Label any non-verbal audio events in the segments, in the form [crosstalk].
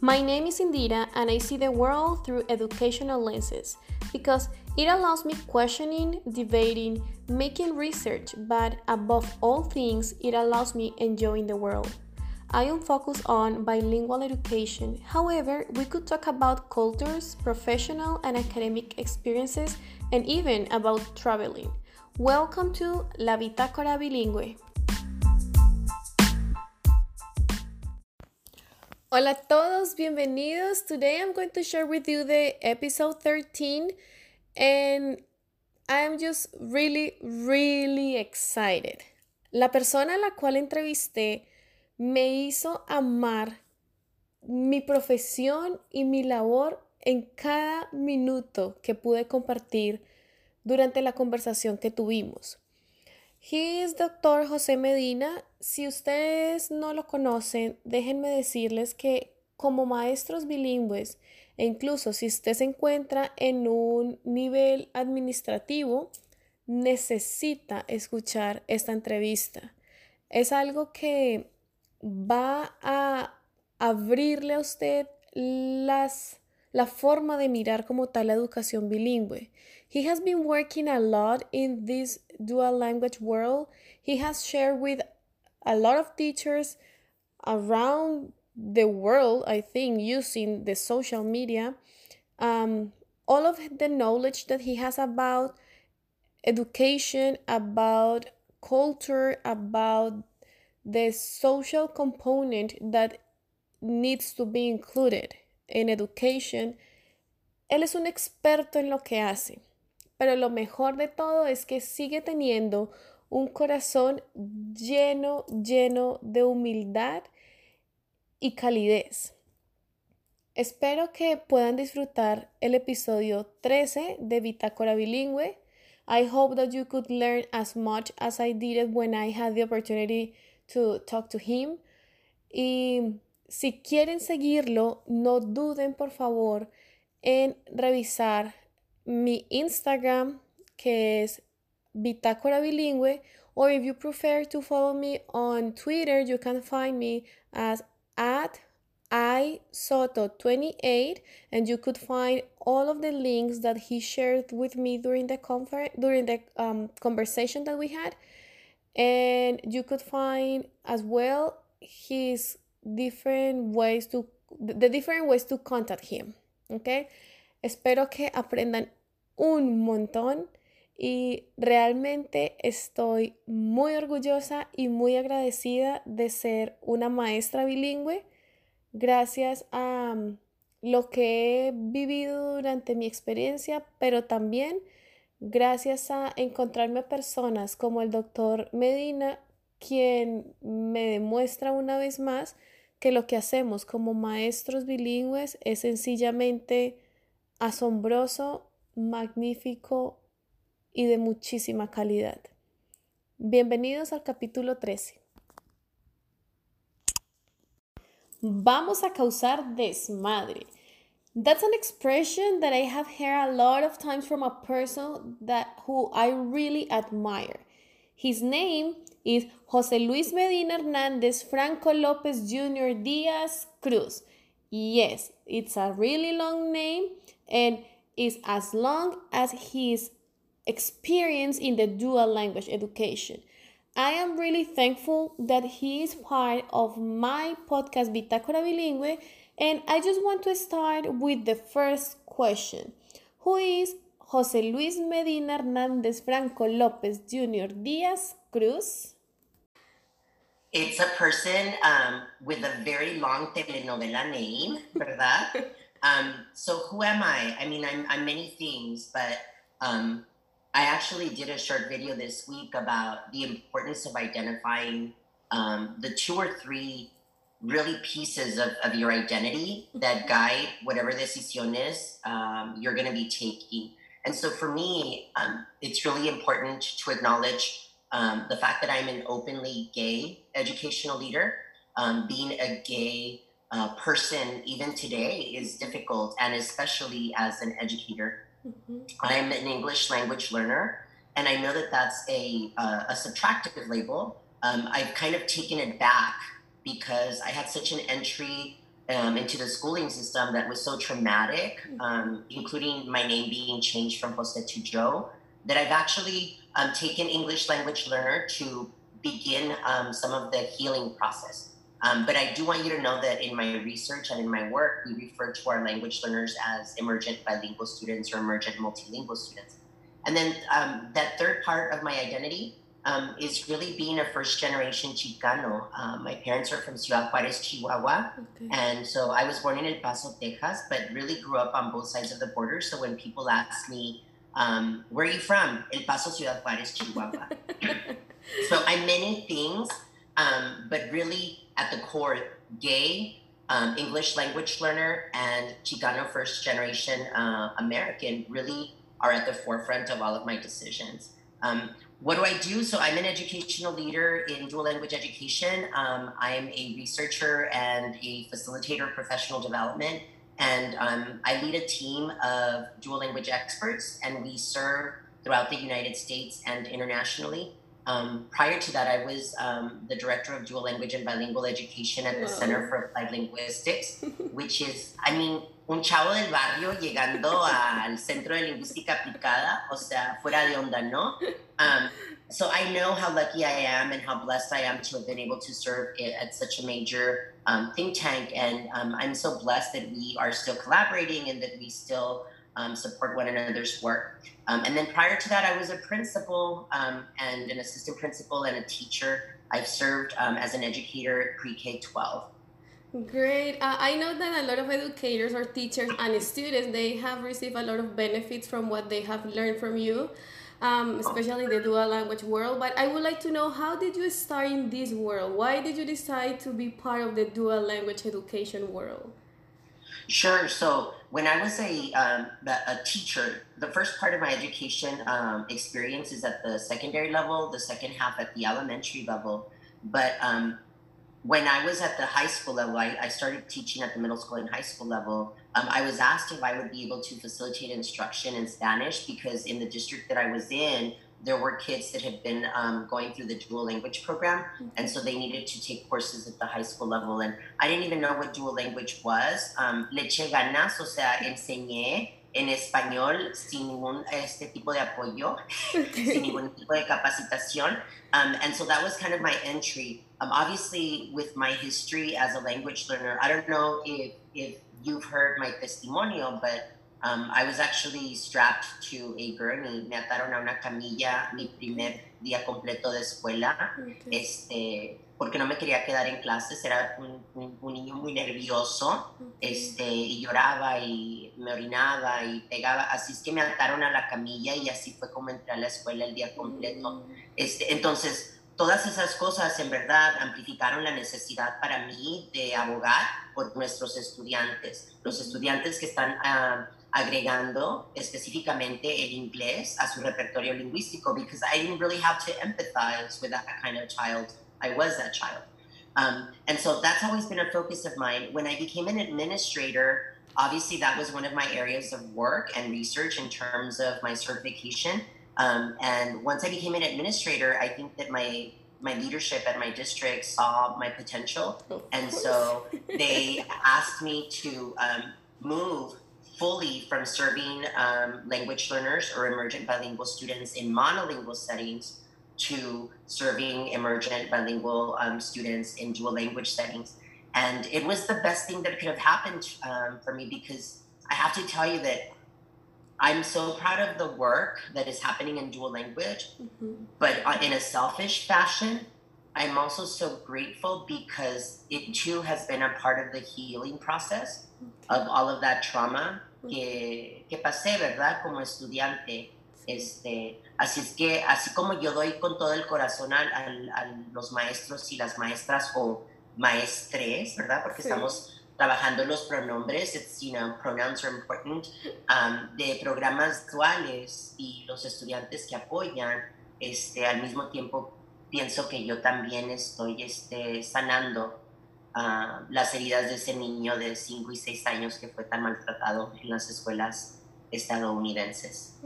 My name is Indira and I see the world through educational lenses because it allows me questioning, debating, making research, but above all things, it allows me enjoying the world. I am focused on bilingual education. However, we could talk about cultures, professional and academic experiences, and even about traveling. Welcome to La Bitácora Bilingüe. Hola a todos, bienvenidos. Today I'm going to share with you the episode 13 and I'm just really, really excited. La persona a la cual entrevisté me hizo amar mi profesión y mi labor en cada minuto que pude compartir durante la conversación que tuvimos. He is Dr. José Medina. Si ustedes no lo conocen, déjenme decirles que como maestros bilingües, e incluso si usted se encuentra en un nivel administrativo, necesita escuchar esta entrevista. Es algo que va a abrirle a usted las, la forma de mirar como tal la educación bilingüe. He has been working a lot in this dual language world. He has shared with a lot of teachers around the world, I think, using the social media, um, all of the knowledge that he has about education, about culture, about the social component that needs to be included in education. Él es un experto en lo que hace. pero lo mejor de todo es que sigue teniendo un corazón lleno, lleno de humildad y calidez. Espero que puedan disfrutar el episodio 13 de Bitácora Bilingüe. I hope that you could learn as much as I did when I had the opportunity to talk to him. Si quieren seguirlo, no duden por favor en revisar mi Instagram, que es Bitácora Bilingüe, or if you prefer to follow me on Twitter, you can find me as at isoto28 and you could find all of the links that he shared with me during the conference during the um, conversation that we had. And you could find as well his different ways to the different ways to contact him okay espero que aprendan un montón y realmente estoy muy orgullosa y muy agradecida de ser una maestra bilingüe gracias a mm, lo que he vivido durante mi experiencia, pero también gracias a encontrarme personas como el doctor Medina, quien me demuestra una vez más que lo que hacemos como maestros bilingües es sencillamente asombroso magnífico y de muchísima calidad. Bienvenidos al capítulo 13. Vamos a causar desmadre. That's an expression that I have heard a lot of times from a person that who I really admire. His name is José Luis Medina Hernández Franco López Jr. Díaz Cruz. Yes, it's a really long name and is as long as his experience in the dual language education. I am really thankful that he is part of my podcast Bitácora Bilingüe, and I just want to start with the first question Who is José Luis Medina Hernández Franco López Jr. Díaz Cruz? It's a person um, with a very long telenovela name, ¿verdad? [laughs] Um, so who am I? I mean, I'm, I'm many things, but um, I actually did a short video this week about the importance of identifying um, the two or three really pieces of, of your identity that guide whatever decision is um, you're going to be taking. And so for me, um, it's really important to acknowledge um, the fact that I'm an openly gay educational leader, being a gay uh, person even today is difficult, and especially as an educator. Mm-hmm. I'm an English language learner, and I know that that's a, uh, a subtractive label. Um, I've kind of taken it back because I had such an entry um, into the schooling system that was so traumatic, um, including my name being changed from Jose to Joe, that I've actually um, taken English language learner to begin um, some of the healing process. Um, but I do want you to know that in my research and in my work, we refer to our language learners as emergent bilingual students or emergent multilingual students. And then um, that third part of my identity um, is really being a first generation Chicano. Um, my parents are from Ciudad Juarez, Chihuahua. Okay. And so I was born in El Paso, Texas, but really grew up on both sides of the border. So when people ask me, um, where are you from? El Paso, Ciudad Juarez, Chihuahua. so I'm many things, um, but really at the core, gay, um, English language learner, and Chicano first generation uh, American really are at the forefront of all of my decisions. Um, what do I do? So I'm an educational leader in dual language education. Um, I'm a researcher and a facilitator of professional development. And um, I lead a team of dual language experts, and we serve throughout the United States and internationally. Um, prior to that, I was um, the director of dual language and bilingual education at the Whoa. Center for Applied Linguistics, [laughs] which is, I mean, un chavo del barrio llegando al Centro de Lingüística Aplicada, o sea, fuera de onda, ¿no? Um, so I know how lucky I am and how blessed I am to have been able to serve at such a major um, think tank. And um, I'm so blessed that we are still collaborating and that we still um, support one another's work. Um, and then prior to that, I was a principal um, and an assistant principal and a teacher. I've served um, as an educator pre K 12. Great. Uh, I know that a lot of educators or teachers and students they have received a lot of benefits from what they have learned from you, um, especially the dual language world. But I would like to know how did you start in this world? Why did you decide to be part of the dual language education world? Sure. So when I was a um, a teacher, the first part of my education um, experience is at the secondary level, the second half at the elementary level. But um, when I was at the high school level, I, I, started teaching at the middle school and high school level. Um, I was asked if I would be able to facilitate instruction in Spanish because in the district that I was in, there were kids that had been um, going through the dual language program, and so they needed to take courses at the high school level. And I didn't even know what dual language was. Um, le eché ganas, o sea, enseñé en español sin ningún este tipo de apoyo, sin ningún tipo de capacitación. Um, and so that was kind of my entry. Um, obviously, with my history as a language learner, I don't know if, if you've heard my testimonial, but Um, I was actually strapped to a gurney. Me ataron a una camilla mi primer día completo de escuela, este, porque no me quería quedar en clases. Era un, un, niño muy nervioso, este, y lloraba y me orinaba y pegaba. Así es que me ataron a la camilla y así fue como entré a la escuela el día completo. Mm. Este, entonces, todas esas cosas en verdad amplificaron la necesidad para mí de abogar por nuestros estudiantes, los estudiantes que están uh, agregando específicamente el inglés a su repertorio lingüístico because I didn't really have to empathize with that kind of child. I was that child. Um, and so that's always been a focus of mine. When I became an administrator, obviously that was one of my areas of work and research in terms of my certification. Um, and once I became an administrator, I think that my my leadership at my district saw my potential, and so [laughs] they asked me to um, move fully from serving um, language learners or emergent bilingual students in monolingual settings to serving emergent bilingual um, students in dual language settings. And it was the best thing that could have happened um, for me because I have to tell you that I'm so proud of the work that is happening in dual language, mm-hmm. but uh, in a selfish fashion, I'm also so grateful because it too has been a part of the healing process of all of that trauma que, que pasé, ¿verdad? Como estudiante. Este, así es que, así como yo doy con todo el corazón a, a, a los maestros y las maestras o maestres, ¿verdad? Porque sí. estamos trabajando los pronombres, it's, you know, pronouns are important, um, de programas duales y los estudiantes que apoyan, este, al mismo tiempo pienso que yo también estoy este, sanando uh, las heridas de ese niño de 5 y 6 años que fue tan maltratado en las escuelas estadounidenses.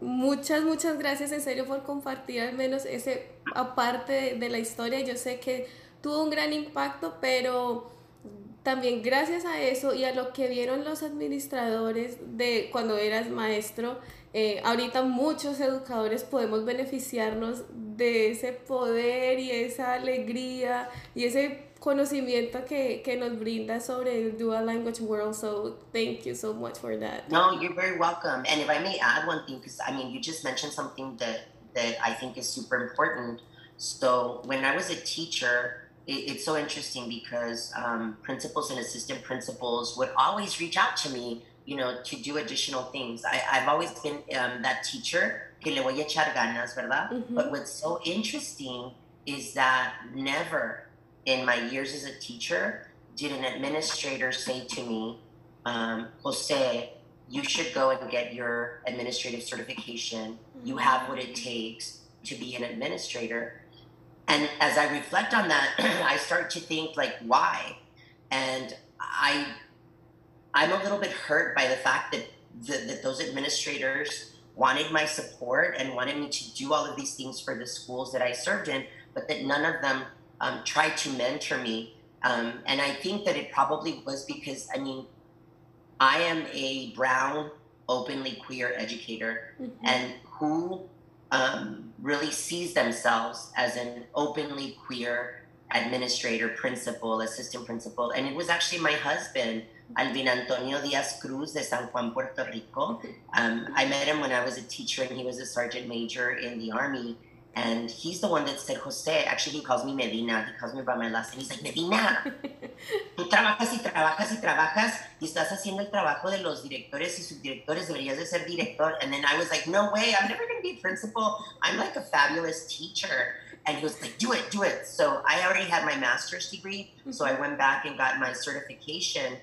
Muchas, muchas gracias en serio por compartir al menos ese aparte de la historia. Yo sé que tuvo un gran impacto, pero también gracias a eso y a lo que vieron los administradores de cuando eras maestro, eh, ahorita muchos educadores podemos beneficiarnos de ese poder y esa alegría y ese conocimiento que, que nos brinda sobre el dual language world. So thank you so much for that. No, you're very welcome. And if I may add one thing, because I mean, you just mentioned something that, that I think is super important. So when I was a teacher, it, it's so interesting because um, principals and assistant principals would always reach out to me, you know, to do additional things. I, I've always been um, that teacher que le voy a echar ganas, ¿verdad? Mhm. But what's so interesting is that never in my years as a teacher did an administrator say to me, um, Jose, you should go and get your administrative certification. You have what it takes to be an administrator. And as I reflect on that, [clears throat] I start to think like, why? And I, I'm a little bit hurt by the fact that the, that those administrators wanted my support and wanted me to do all of these things for the schools that I served in, but that none of them um, tried to mentor me. Um, and I think that it probably was because, I mean, I am a brown, openly queer educator, Mhm. and who um, really sees themselves as an openly queer administrator, principal, assistant principal. And it was actually my husband, Alvin Antonio Diaz Cruz de San Juan, Puerto Rico. Um, I met him when I was a teacher, and he was a sergeant major in the Army. And he's the one that said, Jose, actually, he calls me Medina. He calls me by my last name. He's like, Medina, tú trabajas y trabajas y trabajas y estás haciendo el trabajo de los directores y subdirectores. Deberías de ser director. And then I was like, no way, I'm never going to be principal. I'm like a fabulous teacher. And he was like, do it, do it. So I already had my master's degree. So I went back and got my certification.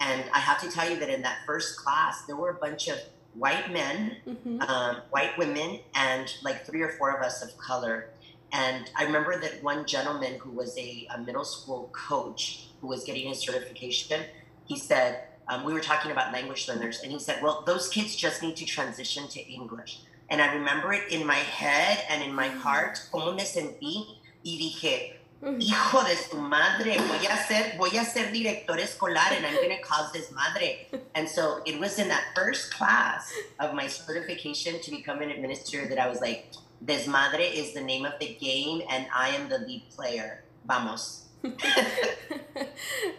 And I have to tell you that in that first class, there were a bunch of white men Mhm. um, white women and like three or four of us of color. And I remember that one gentleman who was a, a middle school coach who was getting his certification, he said, um, we were talking about language learners, and he said, Well, those kids just need to transition to English. And I remember it in my head and in my heart, como me sentí, y dije. Hijo de su madre, voy a ser, voy a ser director escolar and I'm going to cause this madre. And so it was in that first class of my certification to become an administrator that I was like, this madre is the name of the game and I am the lead player. Vamos. [laughs]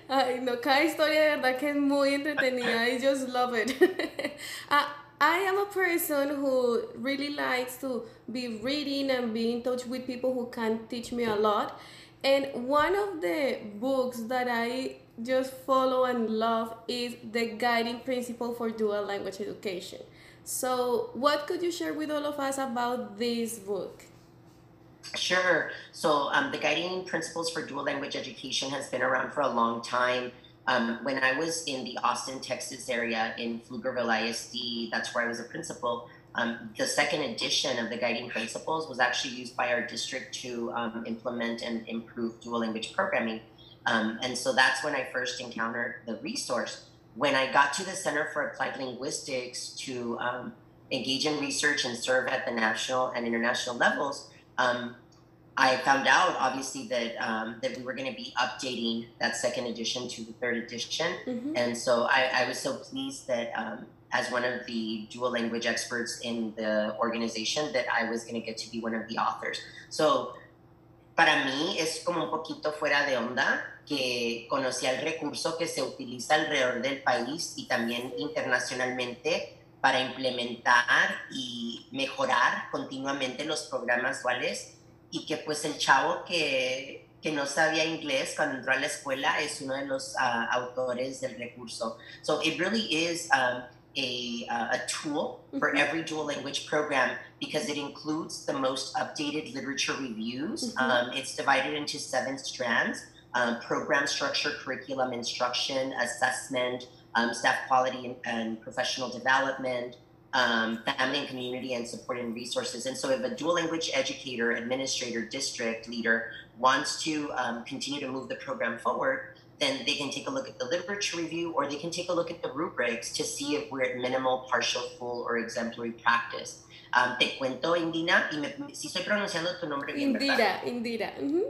Ay, no, cada historia de verdad que es muy entretenida. I just love it. I, [laughs] ah, I am a person who really likes to be reading and be in touch with people who can teach me a lot. And one of the books that I just follow and love is The Guiding Principle for Dual Language Education. So, what could you share with all of us about this book? Sure. So um, the guiding principles for dual language education has been around for a long time. Um, when I was in the Austin, Texas area in Pflugerville ISD, that's where I was a principal. Um, the second edition of the guiding principles was actually used by our district to um, implement and improve dual language programming. Um, and so that's when I first encountered the resource. When I got to the Center for Applied Linguistics to um, engage in research and serve at the national and international levels, um, I found out obviously that um, that we were going to be updating that second edition to the third edition, Mhm. and so I, I was so pleased that um, as one of the dual language experts in the organization that I was going to get to be one of the authors. So para mí es como un poquito fuera de onda que conocía el recurso que se utiliza alrededor del país y también internacionalmente para implementar y mejorar continuamente los programas duales y que pues el chavo que, que no sabía inglés cuando entró a la escuela es uno de los ah, autores del recurso. So it really is um, a, uh, a tool for Mhm. every dual language program because it includes the most updated literature reviews. Mhm. Um, it's divided into seven strands. Um, program structure, curriculum instruction, assessment, um, staff quality and, and professional development, um, family and community and support and resources. And so, if a dual language educator, administrator, district leader wants to um, continue to move the program forward, then they can take a look at the literature review or they can take a look at the rubrics to see if we're at minimal, partial, full, or exemplary practice. Um, te cuento, Indina, y me, si estoy pronunciando tu nombre bien, Indira, ¿verdad? Indira. mhm.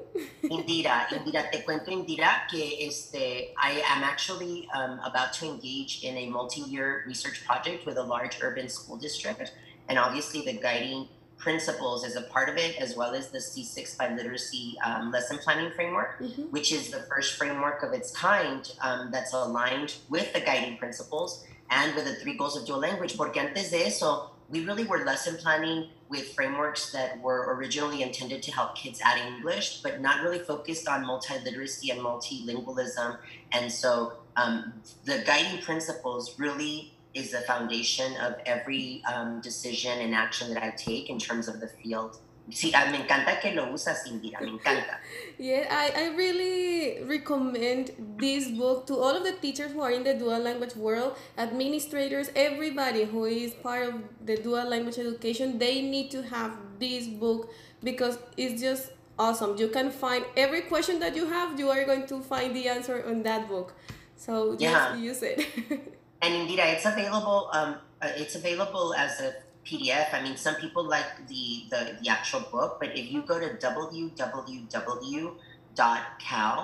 Indira, Indira, te cuento, Indira, que este, I am actually um, about to engage in a multi-year research project with a large urban school district. And obviously the guiding principles as a part of it, as well as the C6 Biliteracy um, lesson planning framework, Mhm. which is the first framework of its kind um, that's aligned with the guiding principles and with the three goals of dual language. Porque antes de eso, we really were lesson planning with frameworks that were originally intended to help kids add English, but not really focused on multiliteracy and multilingualism. And so um, the guiding principles really is the foundation of every um, decision and action that I take in terms of the field. Sí, ah, me encanta que lo usas, Indira, me encanta. [laughs] Yeah, I, I really recommend this book to all of the teachers who are in the dual language world, administrators, everybody who is part of the dual language education. They need to have this book because it's just awesome. You can find every question that you have, you are going to find the answer on that book. So just Yeah. use it. [laughs] And Indira, it's available. Um, uh, it's available as a PDF. I mean, some people like the, the the actual book, but if you go to www.cal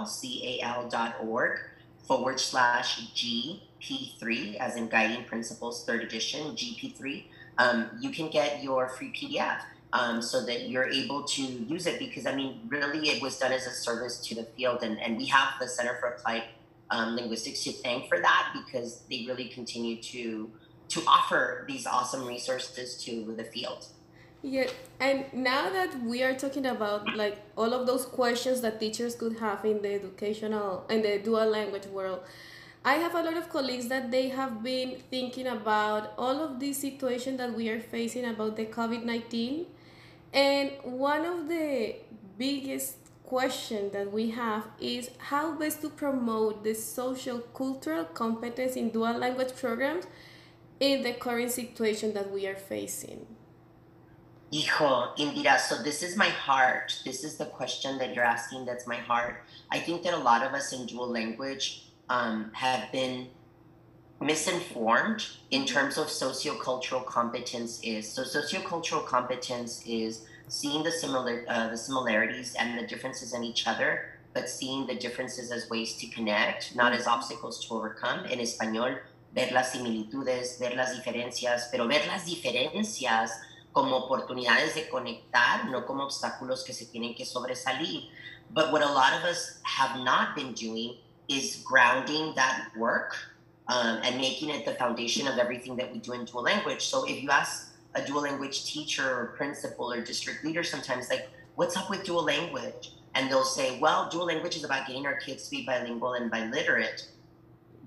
c a l dot org forward slash GP3, as in Guiding Principles Third Edition GP3, um, you can get your free PDF. Um, so that you're able to use it because I mean, really, it was done as a service to the field, and, and we have the Center for Applied um, linguistics to thank for that because they really continue to to offer these awesome resources to the field. Yeah, and now that we are talking about like all of those questions that teachers could have in the educational and the dual language world, I have a lot of colleagues that they have been thinking about all of this situation that we are facing about the COVID nineteen, and one of the biggest question that we have is how best to promote the social cultural competence in dual language programs in the current situation that we are facing. Hijo, Indira, so this is my heart. This is the question that you're asking that's my heart. I think that a lot of us in dual language um, have been misinformed in terms of sociocultural competence is. So sociocultural competence is seeing the similar uh, the similarities and the differences in each other, but seeing the differences as ways to connect, not as obstacles to overcome. En español, ver las similitudes, ver las diferencias, pero ver las diferencias como oportunidades de conectar, no como obstáculos que se tienen que sobresalir. But what a lot of us have not been doing is grounding that work um, and making it the foundation of everything that we do in dual language. So if you ask a dual language teacher or principal or district leader sometimes, like, what's up with dual language? And they'll say, well, dual language is about getting our kids to be bilingual and biliterate.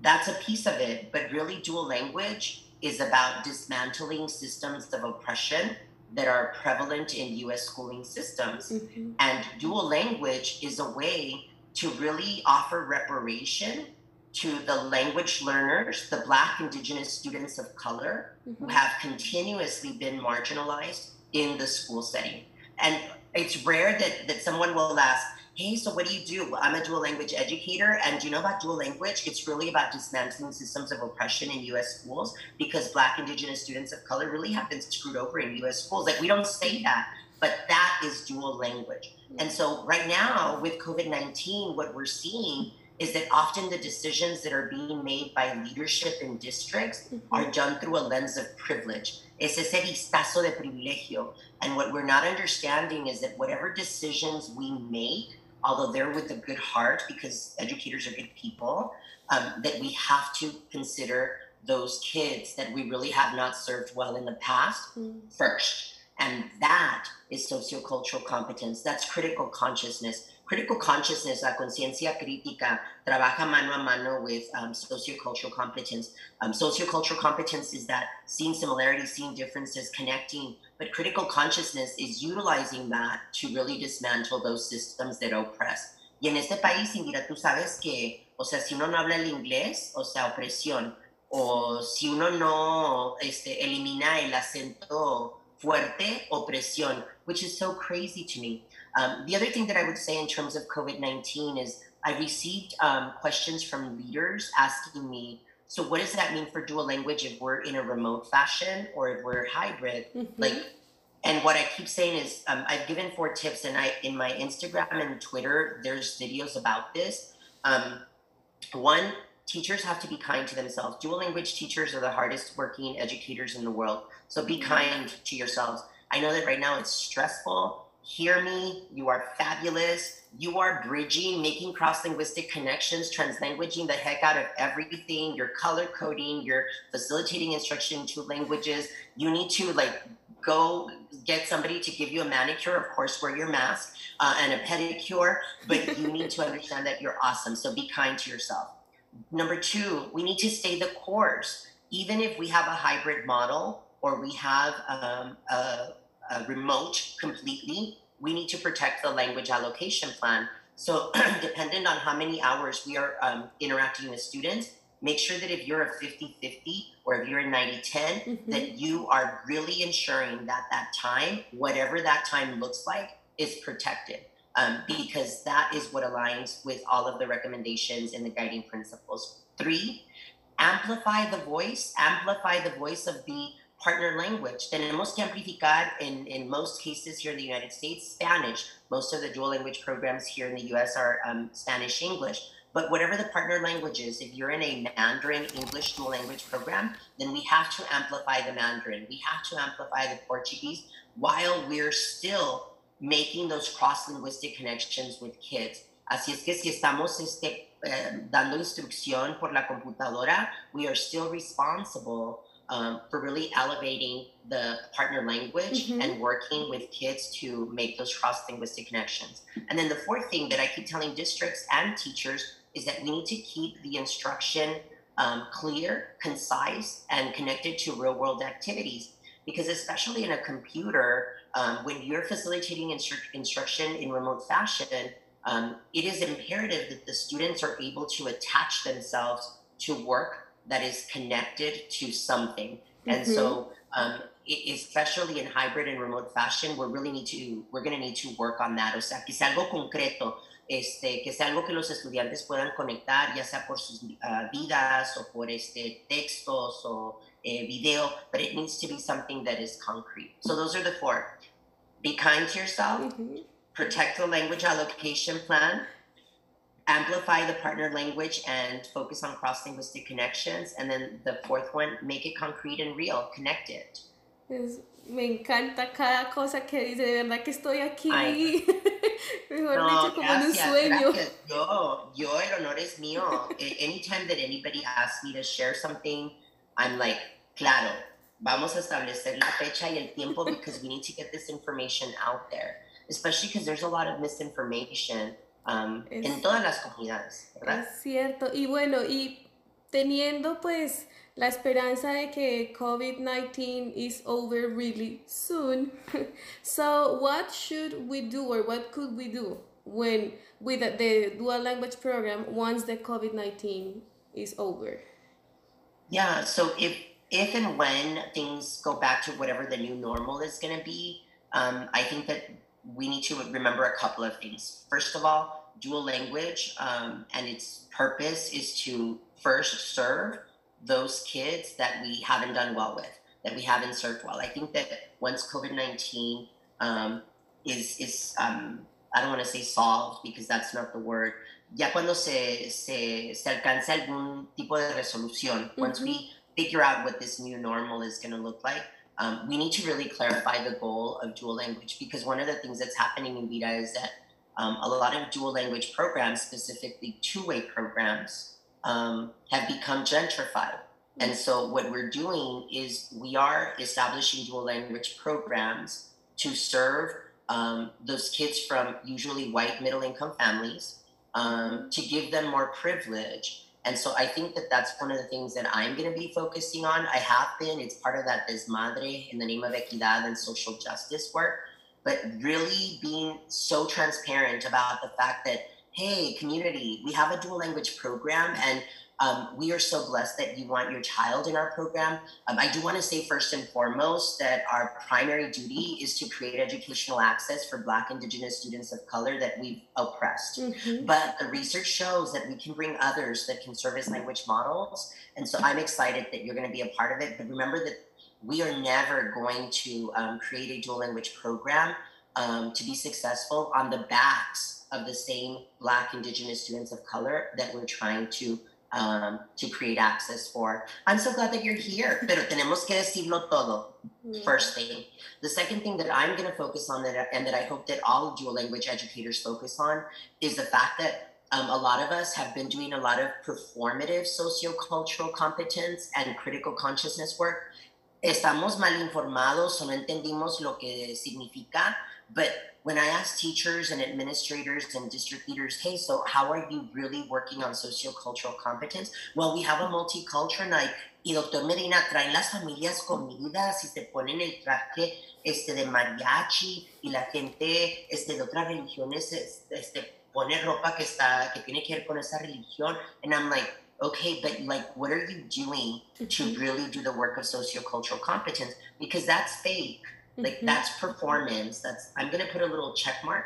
That's a piece of it, but really, dual language is about dismantling systems of oppression that are prevalent in US schooling systems. Mhm. And dual language is a way to really offer reparation to the language learners, the Black, Indigenous students of color who Mhm. have continuously been marginalized in the school setting. And it's rare that, that someone will ask, Hey, so what do you do? Well, I'm a dual language educator. And do you know about dual language? It's really about dismantling systems of oppression in US schools because Black, Indigenous students of color really have been screwed over in US schools. Like, we don't say that, but that is dual language. And so, right now, with COVID 19, what we're seeing is that often the decisions that are being made by leadership in districts are done through a lens of privilege. Es ese vistazo de privilegio. And what we're not understanding is that whatever decisions we make, although they're with a good heart because educators are good people, um, that we have to consider those kids that we really have not served well in the past Mm. first. And that is sociocultural competence. That's critical consciousness. Critical consciousness, la conciencia crítica, trabaja mano a mano with um, sociocultural competence. Um, sociocultural competence is that seeing similarities, seeing differences, connecting. But critical consciousness is utilizing that to really dismantle those systems that oppress. Y en este país, Indira, tú sabes que, o sea, si uno no habla el inglés, o sea, opresión, o si uno no este, elimina el acento fuerte, opresión, which is so crazy to me. Um, the other thing that I would say in terms of COVID 19 is I received um, questions from leaders asking me, so what does that mean for dual language if we're in a remote fashion or if we're hybrid? Mm-hmm. Like, and what I keep saying is, um, I've given four tips, and I in my Instagram and Twitter, there's videos about this. Um, one, teachers have to be kind to themselves. Dual language teachers are the hardest working educators in the world, so be mm-hmm. kind to yourselves. I know that right now it's stressful hear me. You are fabulous. You are bridging, making cross linguistic connections, translanguaging the heck out of everything. You're color coding, you're facilitating instruction in two languages. You need to like go get somebody to give you a manicure, of course, wear your mask uh, and a pedicure, but you [laughs] need to understand that you're awesome. So be kind to yourself. Number two, we need to stay the course. Even if we have a hybrid model or we have um, a uh, remote completely, we need to protect the language allocation plan. So, [clears throat] dependent on how many hours we are um, interacting with students, make sure that if you're a 50 50 or if you're a 90 10, mm-hmm. that you are really ensuring that that time, whatever that time looks like, is protected. Um, because that is what aligns with all of the recommendations and the guiding principles. Three, amplify the voice, amplify the voice of the partner language. Tenemos que amplificar, in, in most cases here in the United States, Spanish. Most of the dual language programs here in the US are um, Spanish English. But whatever the partner language is, if you're in a Mandarin English dual language program, then we have to amplify the Mandarin. We have to amplify the Portuguese while we're still making those cross linguistic connections with kids. Así es que si estamos este, eh, dando instrucción por la computadora, we are still responsible um, for really elevating the partner language mm-hmm. and working with kids to make those cross linguistic connections. And then the fourth thing that I keep telling districts and teachers is that we need to keep the instruction um, clear, concise, and connected to real world activities. Because, especially in a computer, um, when you're facilitating instru- instruction in remote fashion, um, it is imperative that the students are able to attach themselves to work that is connected to something. Mm-hmm. And so, um, especially in hybrid and remote fashion, we really need to, we're going to need to work on that. O sea, que sea algo concreto, este, que sea algo que los estudiantes puedan conectar, ya sea por sus uh, vidas o por este, textos o eh, video, but it needs to be something that is concrete. So those are the four. Be kind to yourself, mm-hmm. protect the language allocation plan, amplify the partner language and focus on cross linguistic connections. And then the fourth one, make it concrete and real, connect it. Es, me encanta cada cosa que dice, de verdad que estoy aquí. [laughs] Mejor no, dicho, como gracias, en un sueño. Gracias. Yo, yo, el honor es mío. Eh, anytime that anybody asks me to share something, I'm like, claro, vamos a establecer la fecha y el tiempo because we need to get this information out there. Especially because there's a lot of misinformation um, es, en todas las comunidades, ¿verdad? Es cierto. Y bueno, y teniendo pues la esperanza de que COVID-19 is over really soon. [laughs] so what should we do or what could we do when with the dual language program once the COVID-19 is over? Yeah, so if if and when things go back to whatever the new normal is going to be, um, I think that we need to remember a couple of things. First of all, dual language um, and its purpose is to first serve those kids that we haven't done well with, that we haven't served well. I think that once COVID 19 um, is, is um, I don't want to say solved because that's not the word, ya cuando se, se, se alcanza algún tipo de resolución, mm-hmm. once we figure out what this new normal is going to look like, um, we need to really clarify the goal of dual language because one of the things that's happening in Vida is that um, a lot of dual language programs, specifically two way programs, um, have become gentrified. And so, what we're doing is we are establishing dual language programs to serve um, those kids from usually white middle income families um, to give them more privilege. And so, I think that that's one of the things that I'm going to be focusing on. I have been, it's part of that Desmadre in the name of Equidad and social justice work but really being so transparent about the fact that hey, community, we have a dual language program and um, we are so blessed that you want your child in our program. Um, I do want to say first and foremost that our primary duty is to create educational access for Black, Indigenous students of color that we've oppressed. Mm-hmm. But the research shows that we can bring others that can serve as language models. And so I'm excited that you're going to be a part of it. But remember that we are never going to um, create a dual language program um, to be successful on the backs of the same Black, Indigenous students of color that we're trying to um, to create access for. I'm so glad that you're here, [laughs] pero tenemos que decirlo todo. Yeah. First thing. The second thing that I'm going to focus on that, and that I hope that all dual language educators focus on is the fact that um, a lot of us have been doing a lot of performative sociocultural competence and critical consciousness work. Estamos mal informados o no entendimos lo que significa, but when I ask teachers and administrators and district leaders, hey, so how are you really working on sociocultural competence? Well, we have a multicultural night. Y doctor Medina, traen las familias comidas y se ponen el traje este, de mariachi y la gente este, de otras religiones este, pone ropa que, está, que tiene que ver con esa religión. And I'm like, okay, but like, what are you doing to mm-hmm. really do the work of sociocultural competence? Because that's fake. Like mm-hmm. that's performance. That's I'm gonna put a little check mark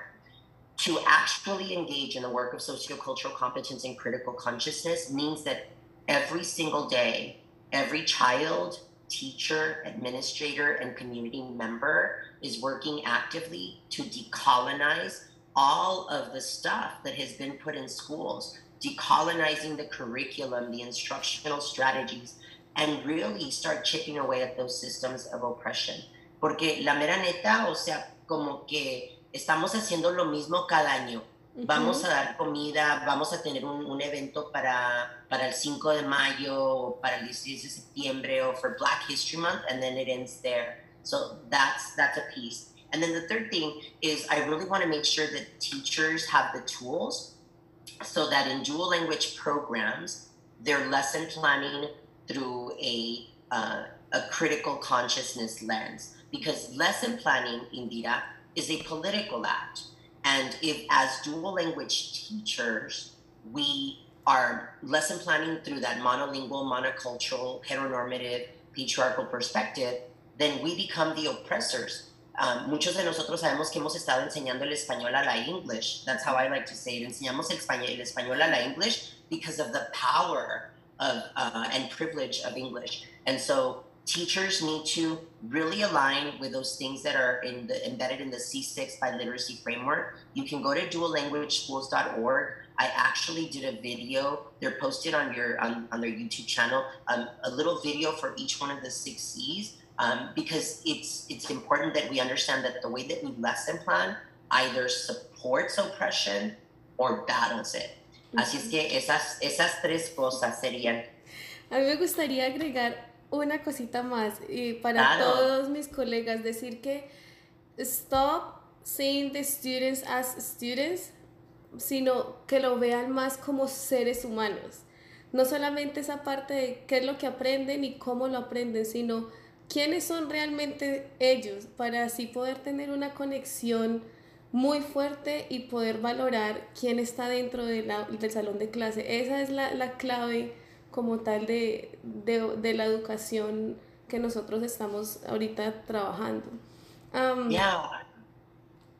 to actually engage in the work of sociocultural competence and critical consciousness means that every single day, every child, teacher, administrator, and community member is working actively to decolonize all of the stuff that has been put in schools, decolonizing the curriculum, the instructional strategies, and really start chipping away at those systems of oppression. Porque la mera neta, o sea, como que estamos haciendo lo mismo cada año. Vamos a dar comida, vamos a tener un, un, evento para, para el 5 de mayo, para el 16 de septiembre, o for Black History Month, and then it ends there. So that's that's a piece. And then the third thing is I really want to make sure that teachers have the tools so that in dual language programs, they're lesson planning through a uh, a critical consciousness lens because lesson planning, Indira, is a political act. And if, as dual language teachers, we are lesson planning through that monolingual, monocultural, heteronormative, patriarchal perspective, then we become the oppressors. Um, muchos de nosotros sabemos que hemos estado enseñando el español a la English. That's how I like to say it. Enseñamos el español, el español a la English because of the power of uh, and privilege of English. And so teachers need to really align with those things that are in the, embedded in the C6 Biliteracy framework. You can go to duallanguageschools.org. I actually did a video. They're posted on your on, on their YouTube channel. Um, a little video for each one of the six C's um, because it's it's important that we understand that the way that we lesson plan either supports oppression or battles it. Así es que esas esas tres cosas serían. A mí me gustaría agregar una cosita más y para todos mis colegas decir que stop seeing the students as students, sino que lo vean más como seres humanos. No solamente esa parte de qué es lo que aprenden y cómo lo aprenden, sino quiénes son realmente ellos para así poder tener una conexión muy fuerte y poder valorar quién está dentro de la, del salón de clase. Esa es la, la clave como tal de, de, de, la educación que nosotros estamos ahorita trabajando. Um, yeah,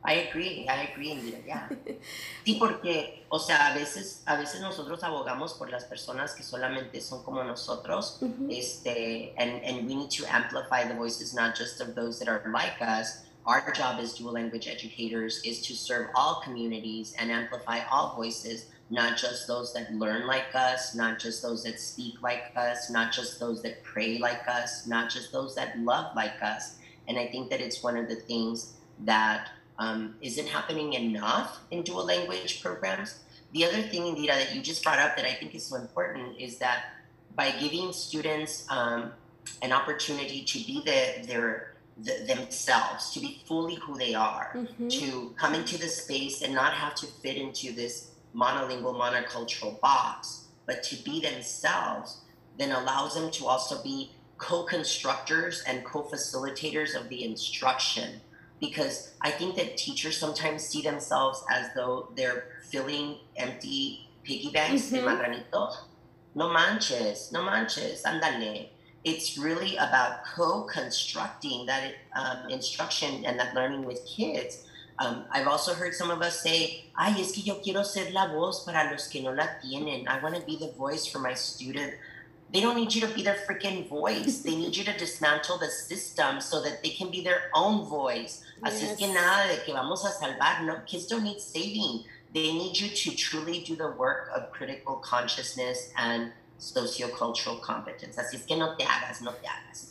I agree, I agree, yeah. [laughs] Sí, porque, o sea, a veces, a veces nosotros abogamos por las personas que solamente son como nosotros, mm -hmm. este, and, and we need to amplify the voices not just of those that are like us, our job as dual language educators is to serve all communities and amplify all voices not just those that learn like us, not just those that speak like us, not just those that pray like us, not just those that love like us. And I think that it's one of the things that um, not happening enough in dual language programs. The other thing, Indira, that you just brought up that I think is so important is that by giving students um, an opportunity to be the, their the, themselves, to be fully who they are, mm-hmm. to come into the space and not have to fit into this monolingual, monocultural box, but to be themselves then allows them to also be co constructors and co facilitators of the instruction because I think that teachers sometimes see themselves as though they're filling empty piggy banks mm-hmm. marranito. No manches, no manches, andale. It's really about co-constructing that um, instruction and that learning with kids. Um, I've also heard some of us say, ay, es que yo quiero ser la voz para los que no la tienen. I want to be the voice for my student they don't need you to be their freaking voice. they need you to dismantle the system so that they can be their own voice. Yes. Así es que nada de que vamos a salvar. No, kids don't need saving. They need you to truly do the work of critical consciousness and sociocultural competence. Así es que no te hagas, no te hagas.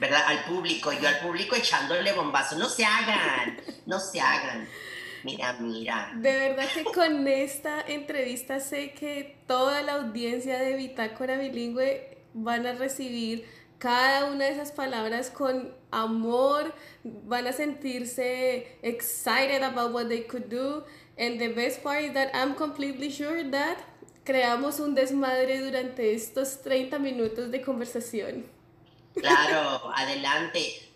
¿Verdad? Al público, yo al público echándole bombazo. No se hagan, no se hagan. Mira, mira. De verdad que con esta entrevista sé que toda la audiencia de Bitácora Bilingüe van a recibir cada una de esas palabras con amor, van a sentirse excited about what they could do. And the best part is that I'm completely sure that creamos un desmadre durante estos 30 minutos de conversación. Claro, adelante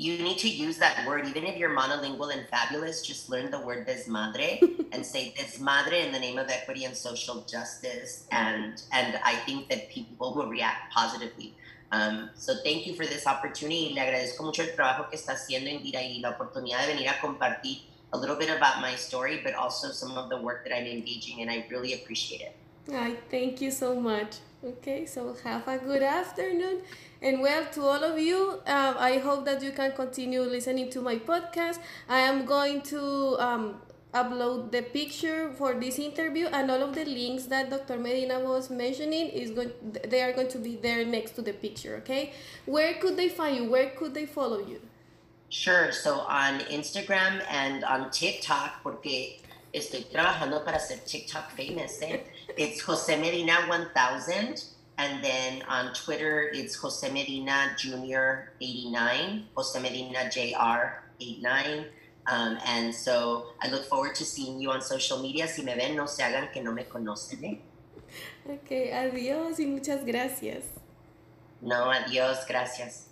you need to use that word, even if you're monolingual and fabulous, just learn the word desmadre and say desmadre in the name of equity and social justice. And and I think that people will react positively. Um, so thank you for this opportunity. Le agradezco mucho el trabajo que está haciendo Indira y la oportunidad de venir a compartir a little bit about my story, but also some of the work that I'm engaging in. I really appreciate it. I thank you so much. Okay, so have a good afternoon and well, to all of you, uh, I hope that you can continue listening to my podcast. I am going to um, upload the picture for this interview and all of the links that Dr. Medina was mentioning is going they are going to be there next to the picture, okay? Where could they find you? Where could they follow you? Sure, so on Instagram and on TikTok porque estoy trabajando para ser TikTok famous, eh? It's Jose Medina 1000 and then on Twitter, it's Jose Medina Jr. 89, Jose Medina Jr. 89. Um, and so I look forward to seeing you on social media. Si me ven, no se hagan que no me conocen. ¿eh? Ok, adiós y muchas gracias. No, adiós, gracias.